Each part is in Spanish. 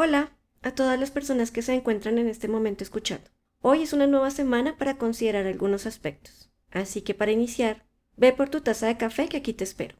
Hola a todas las personas que se encuentran en este momento escuchando. Hoy es una nueva semana para considerar algunos aspectos. Así que para iniciar, ve por tu taza de café que aquí te espero.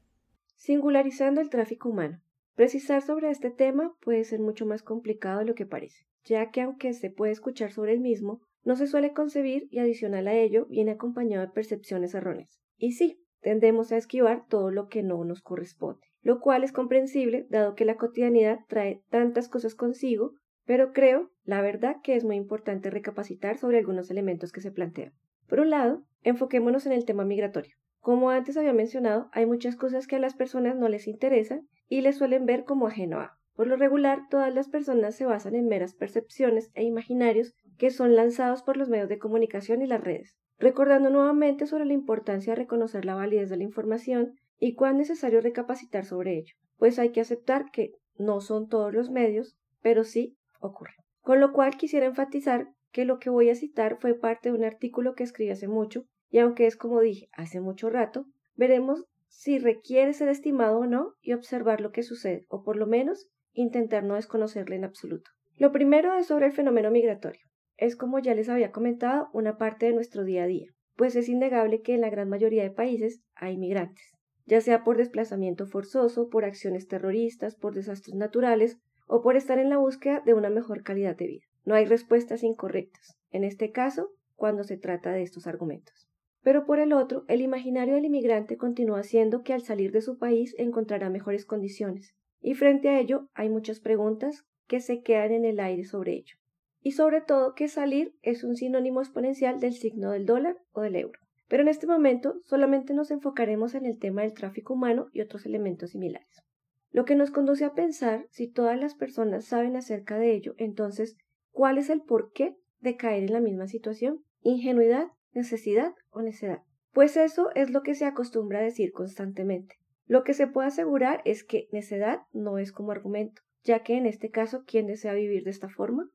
Singularizando el tráfico humano. Precisar sobre este tema puede ser mucho más complicado de lo que parece, ya que aunque se puede escuchar sobre el mismo, no se suele concebir y adicional a ello viene acompañado de percepciones erróneas. Y sí, tendemos a esquivar todo lo que no nos corresponde lo cual es comprensible dado que la cotidianidad trae tantas cosas consigo, pero creo, la verdad, que es muy importante recapacitar sobre algunos elementos que se plantean. Por un lado, enfoquémonos en el tema migratorio. Como antes había mencionado, hay muchas cosas que a las personas no les interesan y les suelen ver como ajeno a. Por lo regular, todas las personas se basan en meras percepciones e imaginarios que son lanzados por los medios de comunicación y las redes, recordando nuevamente sobre la importancia de reconocer la validez de la información y cuán necesario recapacitar sobre ello, pues hay que aceptar que no son todos los medios, pero sí ocurre. Con lo cual quisiera enfatizar que lo que voy a citar fue parte de un artículo que escribí hace mucho, y aunque es como dije hace mucho rato, veremos si requiere ser estimado o no y observar lo que sucede, o por lo menos intentar no desconocerle en absoluto. Lo primero es sobre el fenómeno migratorio. Es como ya les había comentado, una parte de nuestro día a día, pues es innegable que en la gran mayoría de países hay migrantes ya sea por desplazamiento forzoso, por acciones terroristas, por desastres naturales o por estar en la búsqueda de una mejor calidad de vida. No hay respuestas incorrectas, en este caso, cuando se trata de estos argumentos. Pero por el otro, el imaginario del inmigrante continúa siendo que al salir de su país encontrará mejores condiciones, y frente a ello hay muchas preguntas que se quedan en el aire sobre ello. Y sobre todo que salir es un sinónimo exponencial del signo del dólar o del euro. Pero en este momento solamente nos enfocaremos en el tema del tráfico humano y otros elementos similares. Lo que nos conduce a pensar, si todas las personas saben acerca de ello, entonces, ¿cuál es el porqué de caer en la misma situación? ¿Ingenuidad, necesidad o necedad? Pues eso es lo que se acostumbra a decir constantemente. Lo que se puede asegurar es que necedad no es como argumento, ya que en este caso, ¿quién desea vivir de esta forma?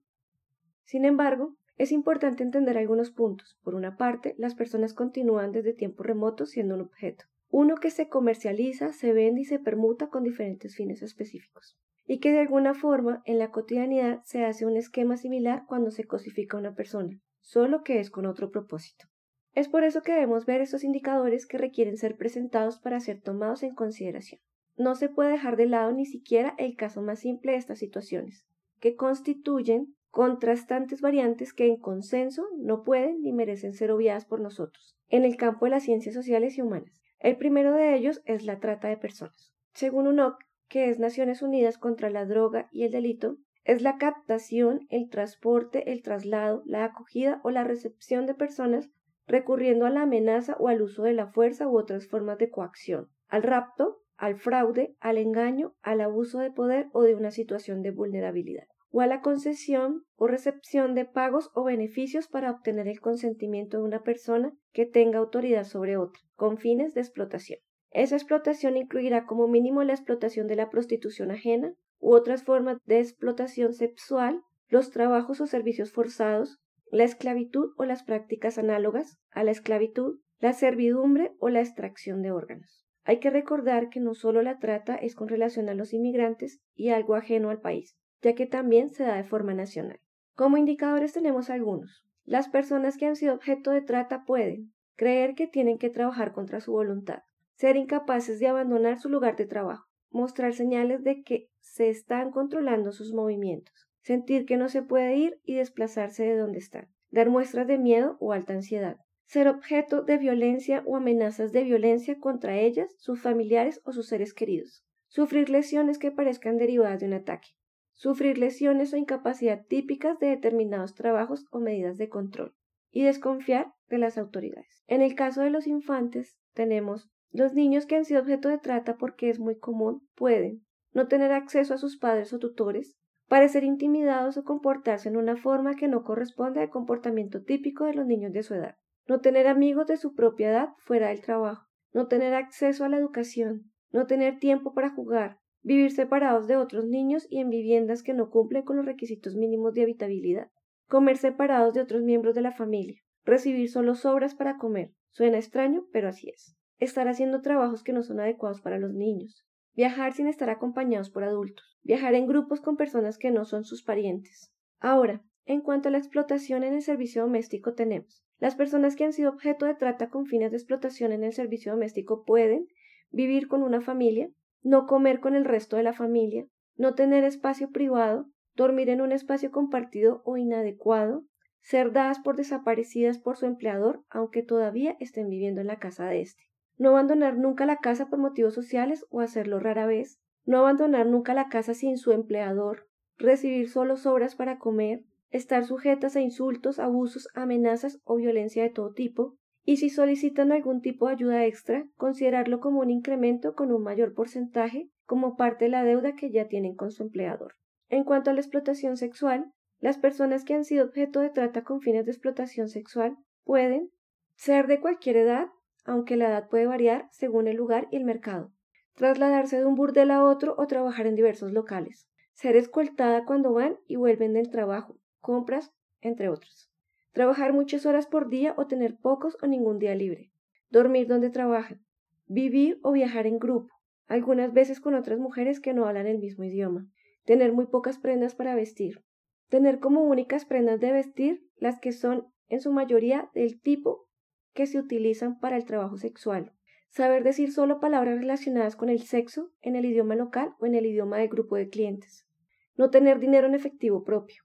Sin embargo, es importante entender algunos puntos. Por una parte, las personas continúan desde tiempos remotos siendo un objeto, uno que se comercializa, se vende y se permuta con diferentes fines específicos, y que de alguna forma en la cotidianidad se hace un esquema similar cuando se cosifica una persona, solo que es con otro propósito. Es por eso que debemos ver estos indicadores que requieren ser presentados para ser tomados en consideración. No se puede dejar de lado ni siquiera el caso más simple de estas situaciones, que constituyen contrastantes variantes que en consenso no pueden ni merecen ser obviadas por nosotros en el campo de las ciencias sociales y humanas. El primero de ellos es la trata de personas. Según UNOC, que es Naciones Unidas contra la Droga y el Delito, es la captación, el transporte, el traslado, la acogida o la recepción de personas recurriendo a la amenaza o al uso de la fuerza u otras formas de coacción, al rapto, al fraude, al engaño, al abuso de poder o de una situación de vulnerabilidad o a la concesión o recepción de pagos o beneficios para obtener el consentimiento de una persona que tenga autoridad sobre otra, con fines de explotación. Esa explotación incluirá como mínimo la explotación de la prostitución ajena u otras formas de explotación sexual, los trabajos o servicios forzados, la esclavitud o las prácticas análogas a la esclavitud, la servidumbre o la extracción de órganos. Hay que recordar que no solo la trata es con relación a los inmigrantes y algo ajeno al país, ya que también se da de forma nacional. Como indicadores tenemos algunos. Las personas que han sido objeto de trata pueden creer que tienen que trabajar contra su voluntad, ser incapaces de abandonar su lugar de trabajo, mostrar señales de que se están controlando sus movimientos, sentir que no se puede ir y desplazarse de donde están, dar muestras de miedo o alta ansiedad, ser objeto de violencia o amenazas de violencia contra ellas, sus familiares o sus seres queridos, sufrir lesiones que parezcan derivadas de un ataque, sufrir lesiones o incapacidad típicas de determinados trabajos o medidas de control, y desconfiar de las autoridades. En el caso de los infantes, tenemos los niños que han sido objeto de trata porque es muy común pueden no tener acceso a sus padres o tutores, parecer intimidados o comportarse en una forma que no corresponde al comportamiento típico de los niños de su edad, no tener amigos de su propia edad fuera del trabajo, no tener acceso a la educación, no tener tiempo para jugar, vivir separados de otros niños y en viviendas que no cumplen con los requisitos mínimos de habitabilidad, comer separados de otros miembros de la familia, recibir solo sobras para comer. Suena extraño, pero así es. Estar haciendo trabajos que no son adecuados para los niños, viajar sin estar acompañados por adultos, viajar en grupos con personas que no son sus parientes. Ahora, en cuanto a la explotación en el servicio doméstico tenemos, las personas que han sido objeto de trata con fines de explotación en el servicio doméstico pueden vivir con una familia, no comer con el resto de la familia, no tener espacio privado, dormir en un espacio compartido o inadecuado, ser dadas por desaparecidas por su empleador aunque todavía estén viviendo en la casa de éste, no abandonar nunca la casa por motivos sociales o hacerlo rara vez, no abandonar nunca la casa sin su empleador, recibir solo sobras para comer, estar sujetas a insultos, abusos, amenazas o violencia de todo tipo, y si solicitan algún tipo de ayuda extra, considerarlo como un incremento con un mayor porcentaje como parte de la deuda que ya tienen con su empleador. En cuanto a la explotación sexual, las personas que han sido objeto de trata con fines de explotación sexual pueden ser de cualquier edad, aunque la edad puede variar según el lugar y el mercado, trasladarse de un burdel a otro o trabajar en diversos locales, ser escoltada cuando van y vuelven del trabajo, compras, entre otros, trabajar muchas horas por día o tener pocos o ningún día libre, dormir donde trabajan, vivir o viajar en grupo, algunas veces con otras mujeres que no hablan el mismo idioma, tener muy pocas prendas para vestir, tener como únicas prendas de vestir las que son en su mayoría del tipo que se utilizan para el trabajo sexual, saber decir solo palabras relacionadas con el sexo en el idioma local o en el idioma del grupo de clientes, no tener dinero en efectivo propio,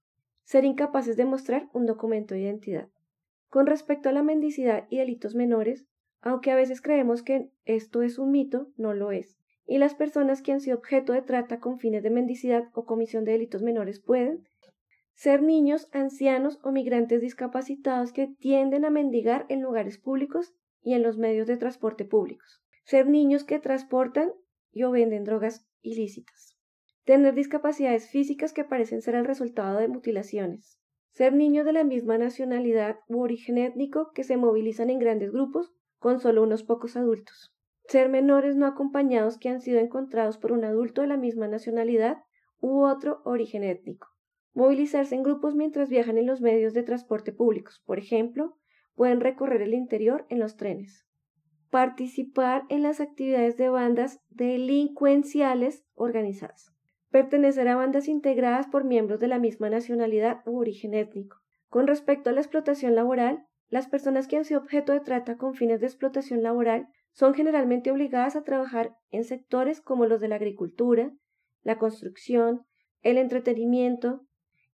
ser incapaces de mostrar un documento de identidad. Con respecto a la mendicidad y delitos menores, aunque a veces creemos que esto es un mito, no lo es. Y las personas que han sido objeto de trata con fines de mendicidad o comisión de delitos menores pueden ser niños, ancianos o migrantes discapacitados que tienden a mendigar en lugares públicos y en los medios de transporte públicos, ser niños que transportan y o venden drogas ilícitas, tener discapacidades físicas que parecen ser el resultado de mutilaciones, ser niños de la misma nacionalidad u origen étnico que se movilizan en grandes grupos con solo unos pocos adultos, ser menores no acompañados que han sido encontrados por un adulto de la misma nacionalidad u otro origen étnico. Movilizarse en grupos mientras viajan en los medios de transporte públicos, por ejemplo, pueden recorrer el interior en los trenes. Participar en las actividades de bandas delincuenciales organizadas. Pertenecer a bandas integradas por miembros de la misma nacionalidad u origen étnico. Con respecto a la explotación laboral, las personas que han sido objeto de trata con fines de explotación laboral son generalmente obligadas a trabajar en sectores como los de la agricultura, la construcción, el entretenimiento,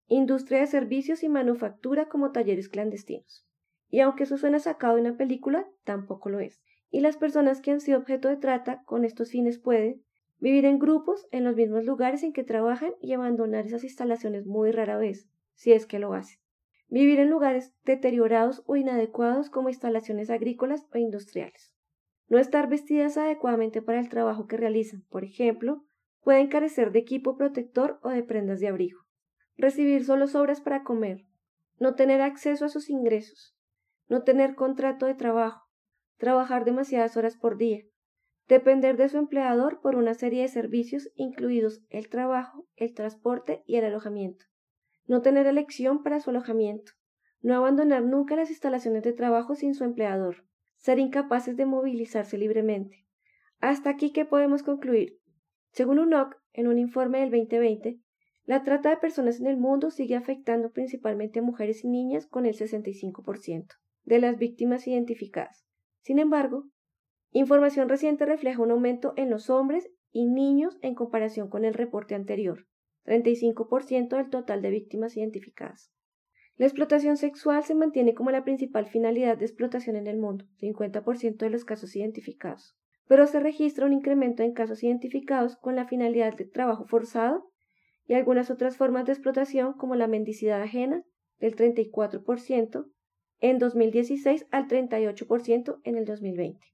industria de servicios y manufactura como talleres clandestinos. Y aunque eso suena sacado de una película, tampoco lo es. Y las personas que han sido objeto de trata con estos fines pueden vivir en grupos en los mismos lugares en que trabajan y abandonar esas instalaciones muy rara vez, si es que lo hacen. Vivir en lugares deteriorados o inadecuados como instalaciones agrícolas o industriales. No estar vestidas adecuadamente para el trabajo que realizan, por ejemplo, pueden carecer de equipo protector o de prendas de abrigo. Recibir solo sobras para comer. No tener acceso a sus ingresos. No tener contrato de trabajo. Trabajar demasiadas horas por día. Depender de su empleador por una serie de servicios incluidos el trabajo, el transporte y el alojamiento. No tener elección para su alojamiento. No abandonar nunca las instalaciones de trabajo sin su empleador ser incapaces de movilizarse libremente. Hasta aquí, ¿qué podemos concluir? Según UNOC, en un informe del 2020, la trata de personas en el mundo sigue afectando principalmente a mujeres y niñas con el 65% de las víctimas identificadas. Sin embargo, información reciente refleja un aumento en los hombres y niños en comparación con el reporte anterior, 35% del total de víctimas identificadas. La explotación sexual se mantiene como la principal finalidad de explotación en el mundo, 50% de los casos identificados, pero se registra un incremento en casos identificados con la finalidad de trabajo forzado y algunas otras formas de explotación como la mendicidad ajena, del 34% en 2016 al 38% en el 2020.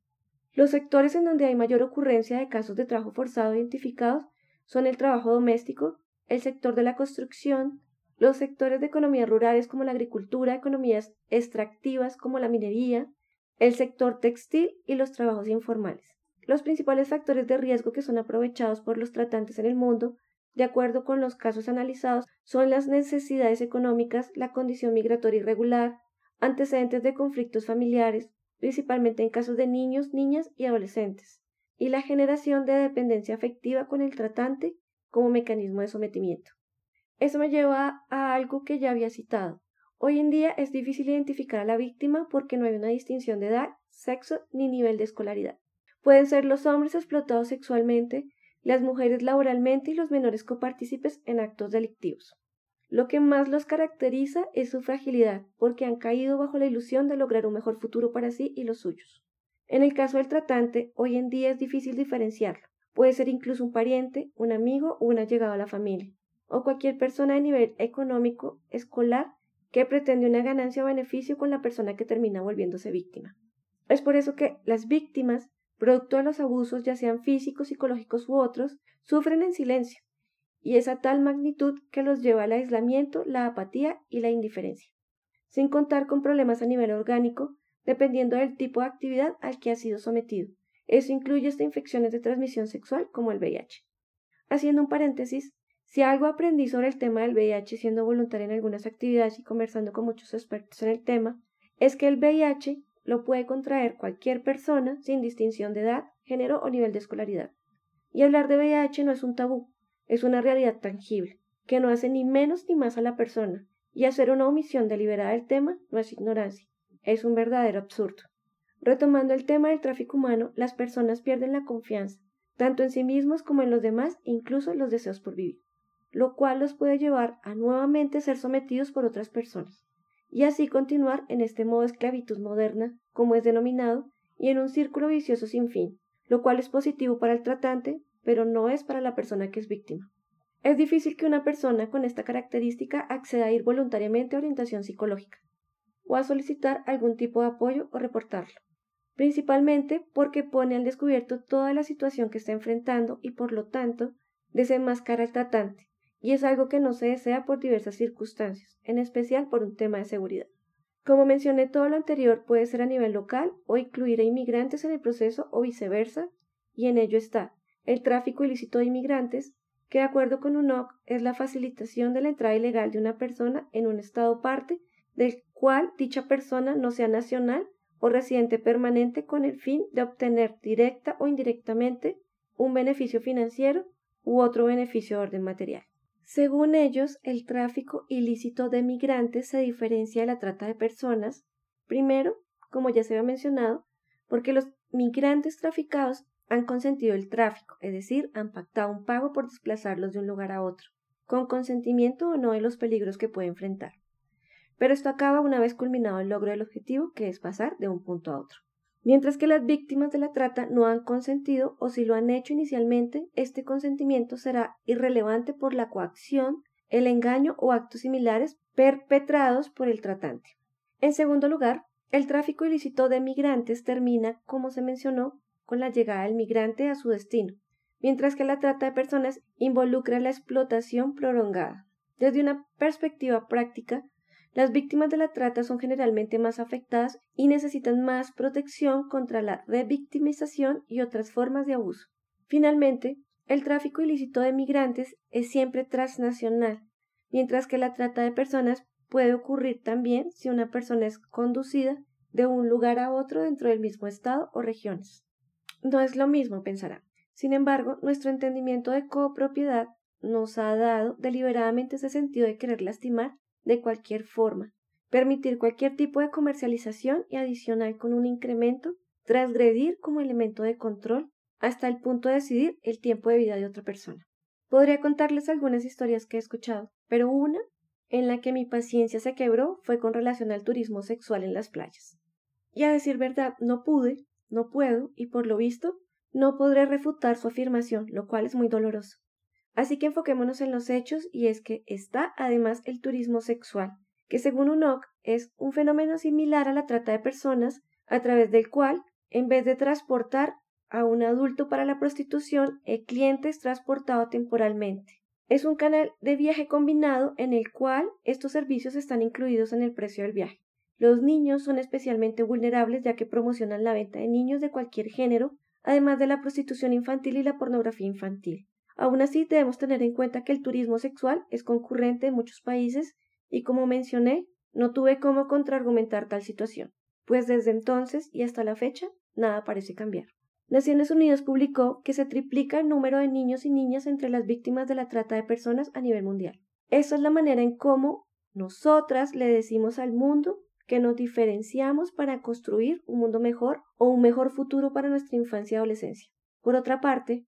Los sectores en donde hay mayor ocurrencia de casos de trabajo forzado identificados son el trabajo doméstico, el sector de la construcción, los sectores de economías rurales como la agricultura, economías extractivas como la minería, el sector textil y los trabajos informales. Los principales factores de riesgo que son aprovechados por los tratantes en el mundo, de acuerdo con los casos analizados, son las necesidades económicas, la condición migratoria irregular, antecedentes de conflictos familiares, principalmente en casos de niños, niñas y adolescentes, y la generación de dependencia afectiva con el tratante como mecanismo de sometimiento. Eso me lleva a algo que ya había citado. Hoy en día es difícil identificar a la víctima porque no hay una distinción de edad, sexo ni nivel de escolaridad. Pueden ser los hombres explotados sexualmente, las mujeres laboralmente y los menores copartícipes en actos delictivos. Lo que más los caracteriza es su fragilidad, porque han caído bajo la ilusión de lograr un mejor futuro para sí y los suyos. En el caso del tratante, hoy en día es difícil diferenciarlo. Puede ser incluso un pariente, un amigo o un allegado a la familia, o cualquier persona de nivel económico, escolar, que pretende una ganancia o beneficio con la persona que termina volviéndose víctima. Es por eso que las víctimas, producto de los abusos, ya sean físicos, psicológicos u otros, sufren en silencio, y es a tal magnitud que los lleva al aislamiento, la apatía y la indiferencia, sin contar con problemas a nivel orgánico, dependiendo del tipo de actividad al que ha sido sometido. Eso incluye hasta infecciones de transmisión sexual como el VIH. Haciendo un paréntesis, si algo aprendí sobre el tema del VIH siendo voluntaria en algunas actividades y conversando con muchos expertos en el tema, es que el VIH lo puede contraer cualquier persona sin distinción de edad, género o nivel de escolaridad. Y hablar de VIH no es un tabú, es una realidad tangible, que no hace ni menos ni más a la persona, y hacer una omisión deliberada del tema no es ignorancia, es un verdadero absurdo. Retomando el tema del tráfico humano, las personas pierden la confianza, tanto en sí mismos como en los demás, incluso los deseos por vivir, lo cual los puede llevar a nuevamente ser sometidos por otras personas, y así continuar en este modo de esclavitud moderna, como es denominado, y en un círculo vicioso sin fin, lo cual es positivo para el tratante, pero no es para la persona que es víctima. Es difícil que una persona con esta característica acceda a ir voluntariamente a orientación psicológica o a solicitar algún tipo de apoyo o reportarlo, principalmente porque pone al descubierto toda la situación que está enfrentando y por lo tanto desenmascara al tratante, y es algo que no se desea por diversas circunstancias, en especial por un tema de seguridad. Como mencioné, todo lo anterior puede ser a nivel local o incluir a inmigrantes en el proceso o viceversa, y en ello está el tráfico ilícito de inmigrantes, que de acuerdo con UNOC es la facilitación de la entrada ilegal de una persona en un estado parte del cual dicha persona no sea nacional o residente permanente con el fin de obtener directa o indirectamente un beneficio financiero u otro beneficio de orden material. Según ellos, el tráfico ilícito de migrantes se diferencia de la trata de personas, primero, como ya se había mencionado, porque los migrantes traficados han consentido el tráfico, es decir, han pactado un pago por desplazarlos de un lugar a otro, con consentimiento o no de los peligros que puede enfrentar. Pero esto acaba una vez culminado el logro del objetivo, que es pasar de un punto a otro. Mientras que las víctimas de la trata no han consentido o si lo han hecho inicialmente, este consentimiento será irrelevante por la coacción, el engaño o actos similares perpetrados por el tratante. En segundo lugar, el tráfico ilícito de migrantes termina, como se mencionó, con la llegada del migrante a su destino, mientras que la trata de personas involucra la explotación prolongada. Desde una perspectiva práctica, las víctimas de la trata son generalmente más afectadas y necesitan más protección contra la revictimización y otras formas de abuso. Finalmente, el tráfico ilícito de migrantes es siempre transnacional, mientras que la trata de personas puede ocurrir también si una persona es conducida de un lugar a otro dentro del mismo estado o regiones. No es lo mismo, pensará. Sin embargo, nuestro entendimiento de copropiedad nos ha dado deliberadamente ese sentido de querer lastimar de cualquier forma, permitir cualquier tipo de comercialización y adicional con un incremento, transgredir como elemento de control hasta el punto de decidir el tiempo de vida de otra persona. Podría contarles algunas historias que he escuchado, pero una en la que mi paciencia se quebró fue con relación al turismo sexual en las playas. Y a decir verdad, no pude, no puedo, y por lo visto, no podré refutar su afirmación, lo cual es muy doloroso. Así que enfoquémonos en los hechos y es que está además el turismo sexual, que según UNOC es un fenómeno similar a la trata de personas, a través del cual, en vez de transportar a un adulto para la prostitución, el cliente es transportado temporalmente. Es un canal de viaje combinado en el cual estos servicios están incluidos en el precio del viaje. Los niños son especialmente vulnerables ya que promocionan la venta de niños de cualquier género, además de la prostitución infantil y la pornografía infantil. Aún así, debemos tener en cuenta que el turismo sexual es concurrente en muchos países y, como mencioné, no tuve cómo contraargumentar tal situación, pues desde entonces y hasta la fecha nada parece cambiar. Naciones Unidas publicó que se triplica el número de niños y niñas entre las víctimas de la trata de personas a nivel mundial. Esa es la manera en cómo nosotras le decimos al mundo que nos diferenciamos para construir un mundo mejor o un mejor futuro para nuestra infancia y adolescencia. Por otra parte,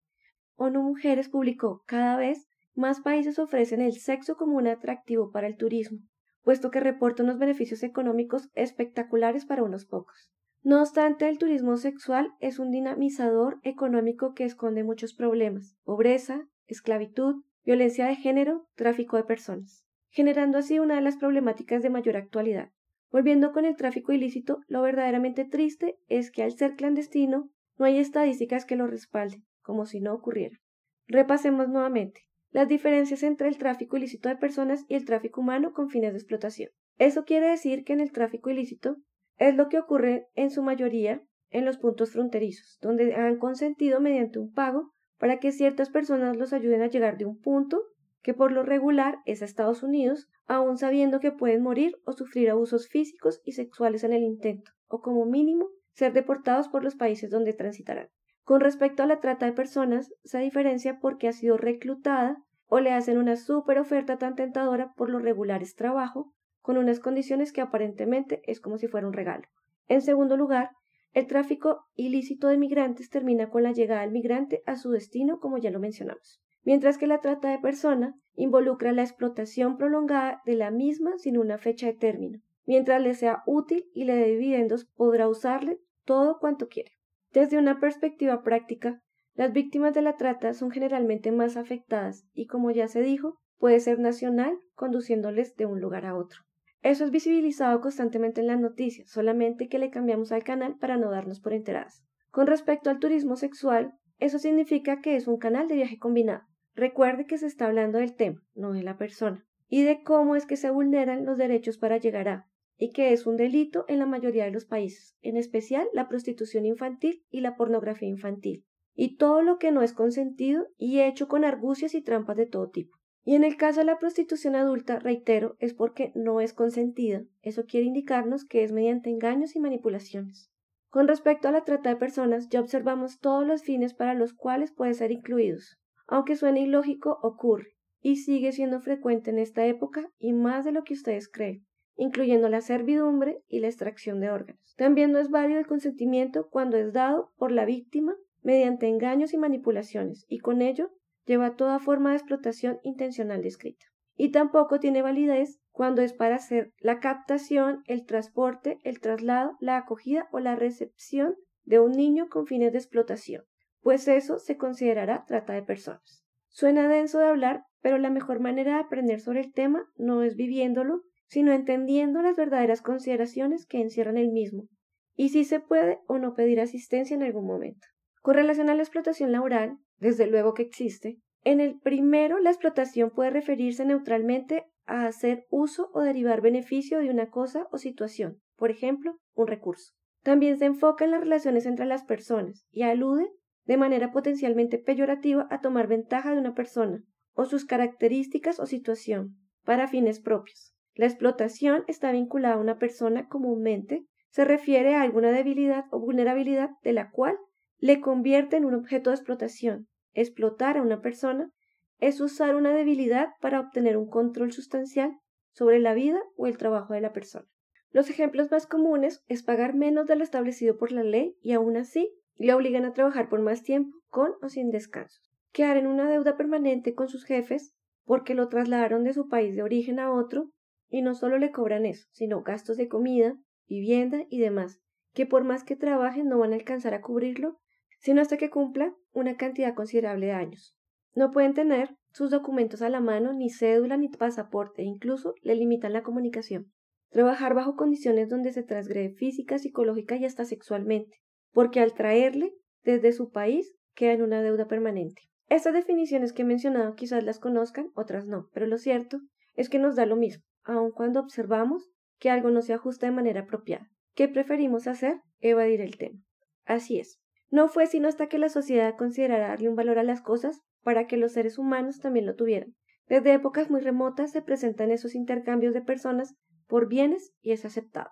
ONU Mujeres publicó cada vez más países ofrecen el sexo como un atractivo para el turismo, puesto que reporta unos beneficios económicos espectaculares para unos pocos. No obstante, el turismo sexual es un dinamizador económico que esconde muchos problemas, pobreza, esclavitud, violencia de género, tráfico de personas, generando así una de las problemáticas de mayor actualidad. Volviendo con el tráfico ilícito, lo verdaderamente triste es que al ser clandestino no hay estadísticas que lo respalden, como si no ocurriera. Repasemos nuevamente las diferencias entre el tráfico ilícito de personas y el tráfico humano con fines de explotación. Eso quiere decir que en el tráfico ilícito es lo que ocurre en su mayoría en los puntos fronterizos, donde han consentido mediante un pago para que ciertas personas los ayuden a llegar de un punto que por lo regular es a Estados Unidos, aun sabiendo que pueden morir o sufrir abusos físicos y sexuales en el intento, o como mínimo ser deportados por los países donde transitarán. Con respecto a la trata de personas, se diferencia porque ha sido reclutada o le hacen una super oferta tan tentadora por los regulares trabajo con unas condiciones que aparentemente es como si fuera un regalo. En segundo lugar, el tráfico ilícito de migrantes termina con la llegada del migrante a su destino, como ya lo mencionamos, mientras que la trata de persona involucra la explotación prolongada de la misma sin una fecha de término. Mientras le sea útil y le dé dividendos, podrá usarle todo cuanto quiere. Desde una perspectiva práctica, las víctimas de la trata son generalmente más afectadas y, como ya se dijo, puede ser nacional conduciéndoles de un lugar a otro. Eso es visibilizado constantemente en las noticias, solamente que le cambiamos al canal para no darnos por enteradas. Con respecto al turismo sexual, eso significa que es un canal de viaje combinado. Recuerde que se está hablando del tema, no de la persona, y de cómo es que se vulneran los derechos para llegar a, y que es un delito en la mayoría de los países, en especial la prostitución infantil y la pornografía infantil, y todo lo que no es consentido y hecho con argucias y trampas de todo tipo. Y en el caso de la prostitución adulta, reitero, es porque no es consentida. Eso quiere indicarnos que es mediante engaños y manipulaciones. Con respecto a la trata de personas, ya observamos todos los fines para los cuales puede ser incluidos. Aunque suene ilógico, ocurre, y sigue siendo frecuente en esta época y más de lo que ustedes creen, incluyendo la servidumbre y la extracción de órganos. También no es válido el consentimiento cuando es dado por la víctima mediante engaños y manipulaciones, y con ello lleva toda forma de explotación intencional descrita. Y tampoco tiene validez cuando es para hacer la captación, el transporte, el traslado, la acogida o la recepción de un niño con fines de explotación, pues eso se considerará trata de personas. Suena denso de hablar, pero la mejor manera de aprender sobre el tema no es viviéndolo, sino entendiendo las verdaderas consideraciones que encierran el mismo, y si se puede o no pedir asistencia en algún momento. Con relación a la explotación laboral, desde luego que existe. En el primero, la explotación puede referirse neutralmente a hacer uso o derivar beneficio de una cosa o situación, por ejemplo, un recurso. También se enfoca en las relaciones entre las personas y alude de manera potencialmente peyorativa a tomar ventaja de una persona o sus características o situación para fines propios. La explotación está vinculada a una persona comúnmente se refiere a alguna debilidad o vulnerabilidad de la cual le convierte en un objeto de explotación explotar a una persona es usar una debilidad para obtener un control sustancial sobre la vida o el trabajo de la persona. Los ejemplos más comunes es pagar menos de lo establecido por la ley y aún así le obligan a trabajar por más tiempo, con o sin descansos. Quedar en una deuda permanente con sus jefes porque lo trasladaron de su país de origen a otro y no solo le cobran eso, sino gastos de comida, vivienda y demás, que por más que trabajen no van a alcanzar a cubrirlo sino hasta que cumpla una cantidad considerable de años. No pueden tener sus documentos a la mano, ni cédula, ni pasaporte, e incluso le limitan la comunicación. Trabajar bajo condiciones donde se transgrede física, psicológica y hasta sexualmente, porque al traerle desde su país queda en una deuda permanente. Estas definiciones que he mencionado quizás las conozcan, otras no, pero lo cierto es que nos da lo mismo, aun cuando observamos que algo no se ajusta de manera apropiada. ¿Qué preferimos hacer? Evadir el tema. Así es. No fue sino hasta que la sociedad considerara darle un valor a las cosas para que los seres humanos también lo tuvieran. Desde épocas muy remotas se presentan esos intercambios de personas por bienes y es aceptado.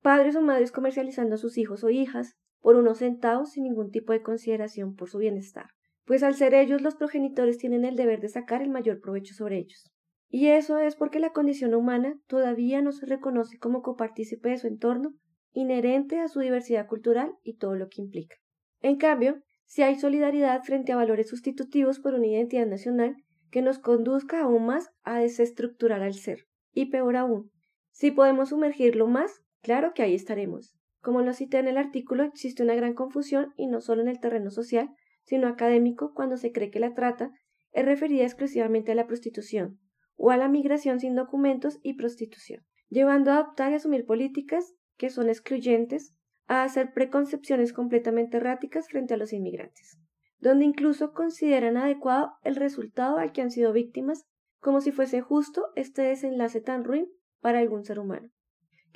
Padres o madres comercializando a sus hijos o hijas, por unos centavos sin ningún tipo de consideración por su bienestar, pues al ser ellos los progenitores tienen el deber de sacar el mayor provecho sobre ellos. Y eso es porque la condición humana todavía no se reconoce como copartícipe de su entorno, inherente a su diversidad cultural y todo lo que implica. En cambio, si hay solidaridad frente a valores sustitutivos por una identidad nacional que nos conduzca aún más a desestructurar al ser. Y peor aún, si podemos sumergirlo más, claro que ahí estaremos. Como lo cité en el artículo, existe una gran confusión y no solo en el terreno social, sino académico cuando se cree que la trata es referida exclusivamente a la prostitución o a la migración sin documentos y prostitución, llevando a adoptar y asumir políticas que son excluyentes, a hacer preconcepciones completamente erráticas frente a los inmigrantes, donde incluso consideran adecuado el resultado al que han sido víctimas, como si fuese justo este desenlace tan ruin para algún ser humano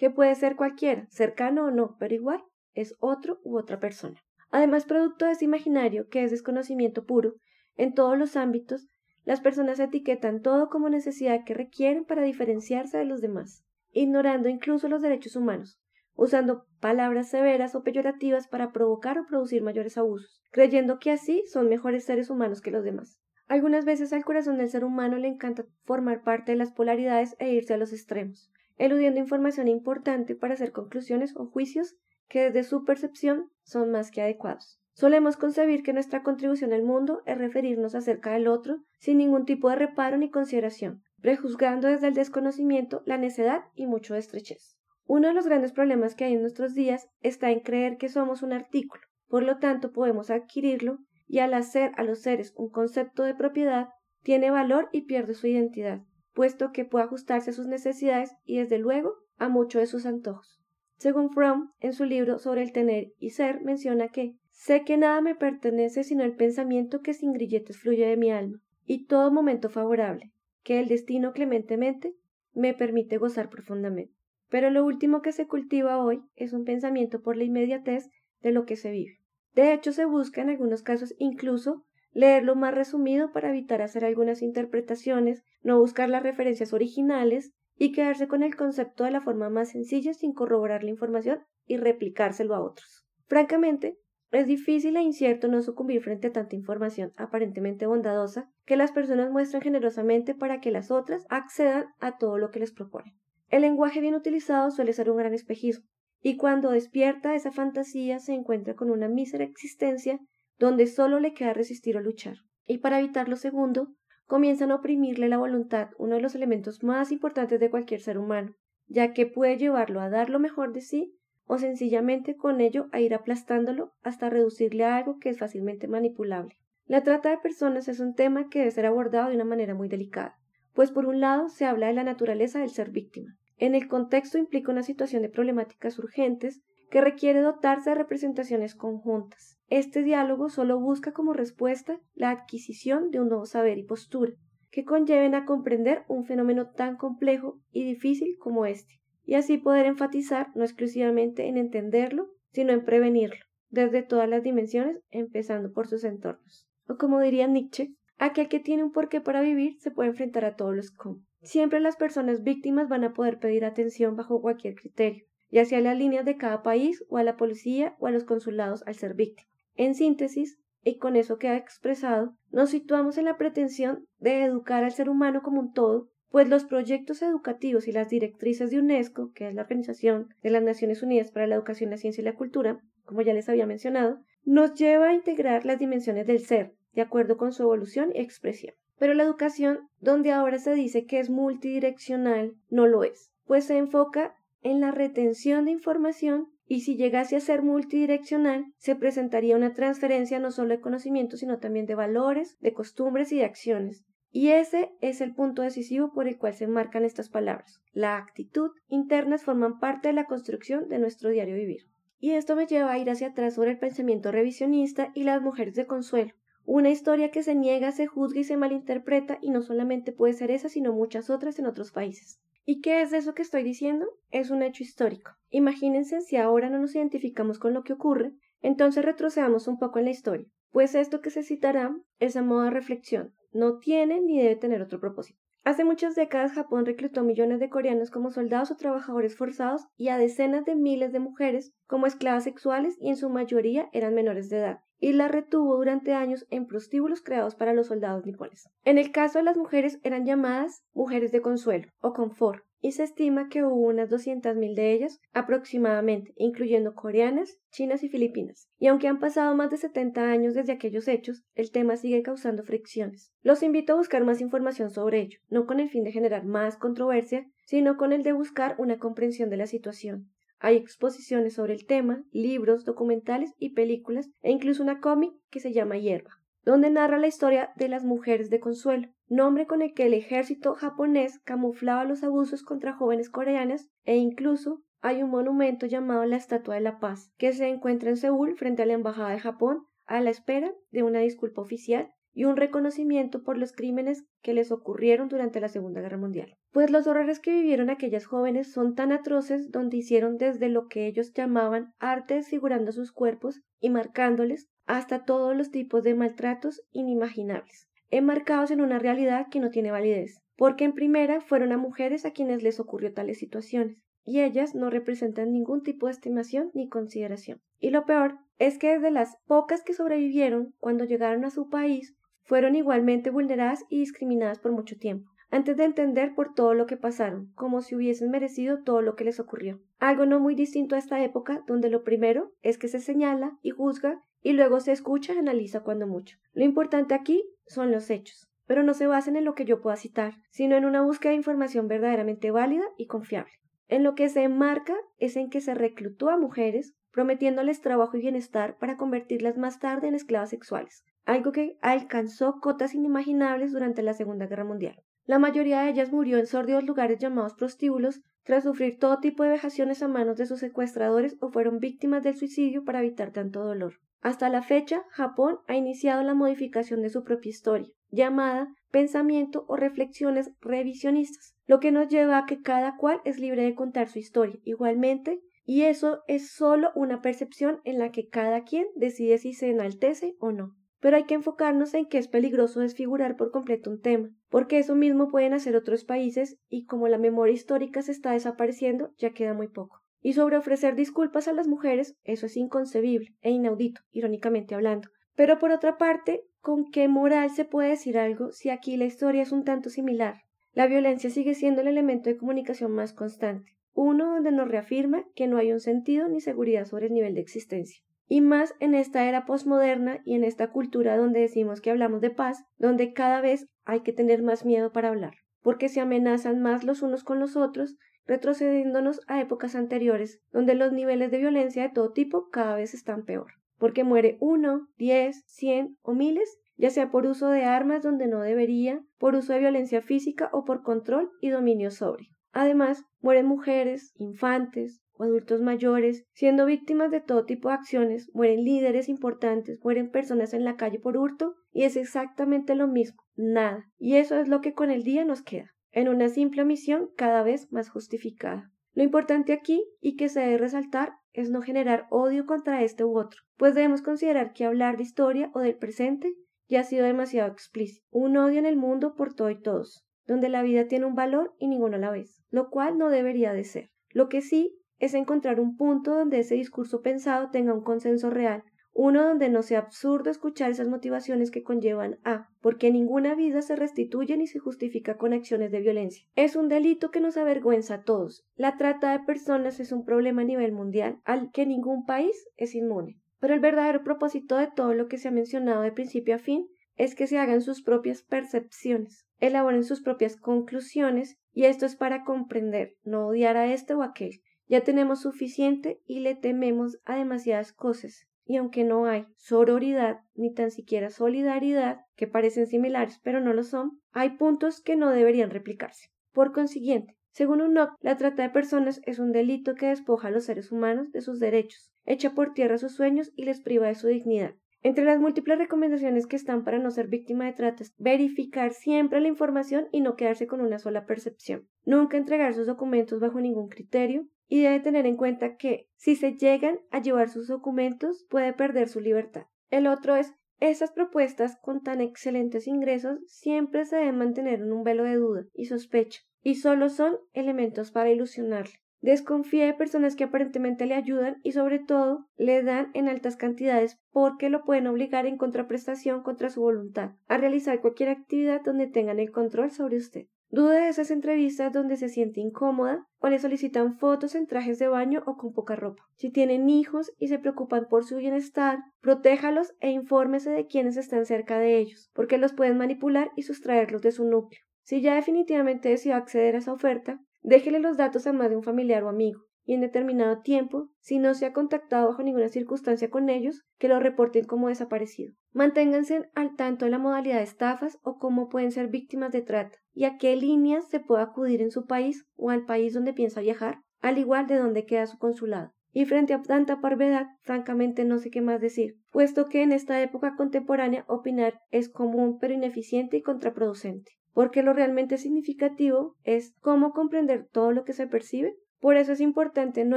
que puede ser cualquiera, cercano o no, pero igual es otro u otra persona. Además, producto de ese imaginario, que es desconocimiento puro, en todos los ámbitos, las personas etiquetan todo como necesidad que requieren para diferenciarse de los demás, ignorando incluso los derechos humanos, usando palabras severas o peyorativas para provocar o producir mayores abusos, creyendo que así son mejores seres humanos que los demás. Algunas veces al corazón del ser humano le encanta formar parte de las polaridades e irse a los extremos, eludiendo información importante para hacer conclusiones o juicios que desde su percepción son más que adecuados. Solemos concebir que nuestra contribución al mundo es referirnos acerca del otro sin ningún tipo de reparo ni consideración, prejuzgando desde el desconocimiento la necedad y mucho estrechez. Uno de los grandes problemas que hay en nuestros días está en creer que somos un artículo, por lo tanto podemos adquirirlo y al hacer a los seres un concepto de propiedad, tiene valor y pierde su identidad puesto que puede ajustarse a sus necesidades y desde luego a muchos de sus antojos. Según Fromm, en su libro sobre el tener y ser, menciona que sé que nada me pertenece sino el pensamiento que sin grilletes fluye de mi alma, y todo momento favorable, que el destino clementemente me permite gozar profundamente. Pero lo último que se cultiva hoy es un pensamiento por la inmediatez de lo que se vive. De hecho, se busca en algunos casos incluso leerlo más resumido para evitar hacer algunas interpretaciones, no buscar las referencias originales y quedarse con el concepto de la forma más sencilla sin corroborar la información y replicárselo a otros. Francamente, es difícil e incierto no sucumbir frente a tanta información aparentemente bondadosa que las personas muestran generosamente para que las otras accedan a todo lo que les proponen. El lenguaje bien utilizado suele ser un gran espejismo, y cuando despierta esa fantasía se encuentra con una mísera existencia donde solo le queda resistir o luchar. Y para evitar lo segundo, comienzan a oprimirle la voluntad, uno de los elementos más importantes de cualquier ser humano, ya que puede llevarlo a dar lo mejor de sí o sencillamente con ello a ir aplastándolo hasta reducirle a algo que es fácilmente manipulable. La trata de personas es un tema que debe ser abordado de una manera muy delicada, pues por un lado se habla de la naturaleza del ser víctima. En el contexto implica una situación de problemáticas urgentes que requiere dotarse de representaciones conjuntas. Este diálogo solo busca como respuesta la adquisición de un nuevo saber y postura, que conlleven a comprender un fenómeno tan complejo y difícil como este, y así poder enfatizar no exclusivamente en entenderlo, sino en prevenirlo, desde todas las dimensiones, empezando por sus entornos. O como diría Nietzsche, aquel que tiene un porqué para vivir se puede enfrentar a todos los cómo. Siempre las personas víctimas van a poder pedir atención bajo cualquier criterio, ya sea a las líneas de cada país o a la policía o a los consulados al ser víctima. En síntesis, y con eso queda expresado, nos situamos en la pretensión de educar al ser humano como un todo, pues los proyectos educativos y las directrices de UNESCO, que es la Organización de las Naciones Unidas para la Educación, la Ciencia y la Cultura, como ya les había mencionado, nos lleva a integrar las dimensiones del ser, de acuerdo con su evolución y expresión. Pero la educación, donde ahora se dice que es multidireccional, no lo es, pues se enfoca en la retención de información y si llegase a ser multidireccional, se presentaría una transferencia no solo de conocimiento, sino también de valores, de costumbres y de acciones. Y ese es el punto decisivo por el cual se marcan estas palabras. La actitud internas forman parte de la construcción de nuestro diario vivir. Y esto me lleva a ir hacia atrás sobre el pensamiento revisionista y las mujeres de consuelo. Una historia que se niega, se juzga y se malinterpreta y no solamente puede ser esa, sino muchas otras en otros países. ¿Y qué es eso que estoy diciendo? Es un hecho histórico. Imagínense si ahora no nos identificamos con lo que ocurre, entonces retrocedamos un poco en la historia, pues esto que se citará es a modo de reflexión, no tiene ni debe tener otro propósito. Hace muchas décadas Japón reclutó millones de coreanos como soldados o trabajadores forzados y a decenas de miles de mujeres como esclavas sexuales y en su mayoría eran menores de edad y las retuvo durante años en prostíbulos creados para los soldados nipones. En el caso de las mujeres eran llamadas mujeres de consuelo o confort y se estima que hubo unas 200.000 de ellas aproximadamente, incluyendo coreanas, chinas y filipinas. Y aunque han pasado más de 70 años desde aquellos hechos, el tema sigue causando fricciones. Los invito a buscar más información sobre ello, no con el fin de generar más controversia, sino con el de buscar una comprensión de la situación. Hay exposiciones sobre el tema, libros, documentales y películas, e incluso una cómic que se llama Hierba, donde narra la historia de las mujeres de Consuelo, nombre con el que el ejército japonés camuflaba los abusos contra jóvenes coreanas e incluso hay un monumento llamado la Estatua de la Paz, que se encuentra en Seúl frente a la Embajada de Japón a la espera de una disculpa oficial y un reconocimiento por los crímenes que les ocurrieron durante la Segunda Guerra Mundial. Pues los horrores que vivieron aquellas jóvenes son tan atroces donde hicieron desde lo que ellos llamaban arte desfigurando sus cuerpos y marcándoles hasta todos los tipos de maltratos inimaginables, enmarcados en una realidad que no tiene validez, porque en primera fueron a mujeres a quienes les ocurrió tales situaciones, y ellas no representan ningún tipo de estimación ni consideración. Y lo peor es que desde las pocas que sobrevivieron cuando llegaron a su país fueron igualmente vulneradas y discriminadas por mucho tiempo, antes de entender por todo lo que pasaron, como si hubiesen merecido todo lo que les ocurrió. Algo no muy distinto a esta época, donde lo primero es que se señala y juzga y luego se escucha y analiza cuando mucho. Lo importante aquí son los hechos, pero no se basen en lo que yo pueda citar, sino en una búsqueda de información verdaderamente válida y confiable. En lo que se enmarca es en que se reclutó a mujeres prometiéndoles trabajo y bienestar para convertirlas más tarde en esclavas sexuales, algo que alcanzó cotas inimaginables durante la Segunda Guerra Mundial. La mayoría de ellas murió en sórdidos lugares llamados prostíbulos tras sufrir todo tipo de vejaciones a manos de sus secuestradores o fueron víctimas del suicidio para evitar tanto dolor. Hasta la fecha, Japón ha iniciado la modificación de su propia historia, llamada pensamiento o reflexiones revisionistas, lo que nos lleva a que cada cual es libre de contar su historia. Igualmente, y eso es solo una percepción en la que cada quien decide si se enaltece o no pero hay que enfocarnos en que es peligroso desfigurar por completo un tema, porque eso mismo pueden hacer otros países y como la memoria histórica se está desapareciendo, ya queda muy poco. Y sobre ofrecer disculpas a las mujeres, eso es inconcebible e inaudito, irónicamente hablando. Pero por otra parte, ¿con qué moral se puede decir algo si aquí la historia es un tanto similar? La violencia sigue siendo el elemento de comunicación más constante, uno donde nos reafirma que no hay un sentido ni seguridad sobre el nivel de existencia y más en esta era posmoderna y en esta cultura donde decimos que hablamos de paz, donde cada vez hay que tener más miedo para hablar, porque se amenazan más los unos con los otros, retrocediéndonos a épocas anteriores, donde los niveles de violencia de todo tipo cada vez están peor, porque muere uno, diez, cien o miles, ya sea por uso de armas donde no debería, por uso de violencia física o por control y dominio sobre. Además, mueren mujeres, infantes, adultos mayores, siendo víctimas de todo tipo de acciones, mueren líderes importantes, mueren personas en la calle por hurto, y es exactamente lo mismo, nada. Y eso es lo que con el día nos queda, en una simple misión cada vez más justificada. Lo importante aquí, y que se debe resaltar, es no generar odio contra este u otro, pues debemos considerar que hablar de historia o del presente ya ha sido demasiado explícito. Un odio en el mundo por todo y todos, donde la vida tiene un valor y ninguno la vez, lo cual no debería de ser. Lo que sí es encontrar un punto donde ese discurso pensado tenga un consenso real, uno donde no sea absurdo escuchar esas motivaciones que conllevan a, porque ninguna vida se restituye ni se justifica con acciones de violencia. Es un delito que nos avergüenza a todos. La trata de personas es un problema a nivel mundial al que ningún país es inmune. Pero el verdadero propósito de todo lo que se ha mencionado de principio a fin es que se hagan sus propias percepciones, elaboren sus propias conclusiones, y esto es para comprender, no odiar a este o aquel, ya tenemos suficiente y le tememos a demasiadas cosas. Y aunque no hay sororidad ni tan siquiera solidaridad, que parecen similares pero no lo son, hay puntos que no deberían replicarse. Por consiguiente, según UNOC, la trata de personas es un delito que despoja a los seres humanos de sus derechos, echa por tierra sus sueños y les priva de su dignidad. Entre las múltiples recomendaciones que están para no ser víctima de tratas, verificar siempre la información y no quedarse con una sola percepción. Nunca entregar sus documentos bajo ningún criterio, y debe tener en cuenta que si se llegan a llevar sus documentos puede perder su libertad. El otro es Estas propuestas con tan excelentes ingresos siempre se deben mantener en un velo de duda y sospecha, y solo son elementos para ilusionarle. Desconfía de personas que aparentemente le ayudan y sobre todo le dan en altas cantidades porque lo pueden obligar en contraprestación contra su voluntad a realizar cualquier actividad donde tengan el control sobre usted. Dude de esas entrevistas donde se siente incómoda o le solicitan fotos en trajes de baño o con poca ropa. Si tienen hijos y se preocupan por su bienestar, protéjalos e infórmese de quienes están cerca de ellos, porque los pueden manipular y sustraerlos de su núcleo. Si ya definitivamente decidió acceder a esa oferta, déjele los datos a más de un familiar o amigo y en determinado tiempo, si no se ha contactado bajo ninguna circunstancia con ellos, que lo reporten como desaparecido. Manténganse al tanto de la modalidad de estafas o cómo pueden ser víctimas de trata y a qué líneas se puede acudir en su país o al país donde piensa viajar, al igual de donde queda su consulado. Y frente a tanta parvedad, francamente no sé qué más decir, puesto que en esta época contemporánea opinar es común pero ineficiente y contraproducente, porque lo realmente significativo es cómo comprender todo lo que se percibe por eso es importante no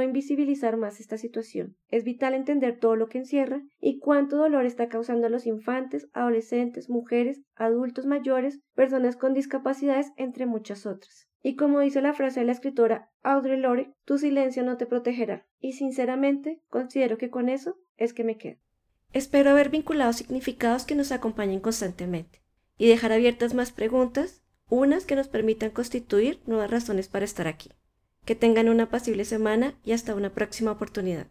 invisibilizar más esta situación. Es vital entender todo lo que encierra y cuánto dolor está causando a los infantes, adolescentes, mujeres, adultos mayores, personas con discapacidades, entre muchas otras. Y como dice la frase de la escritora Audre Lorde, tu silencio no te protegerá. Y sinceramente considero que con eso es que me quedo. Espero haber vinculado significados que nos acompañen constantemente y dejar abiertas más preguntas, unas que nos permitan constituir nuevas razones para estar aquí. Que tengan una pasible semana y hasta una próxima oportunidad.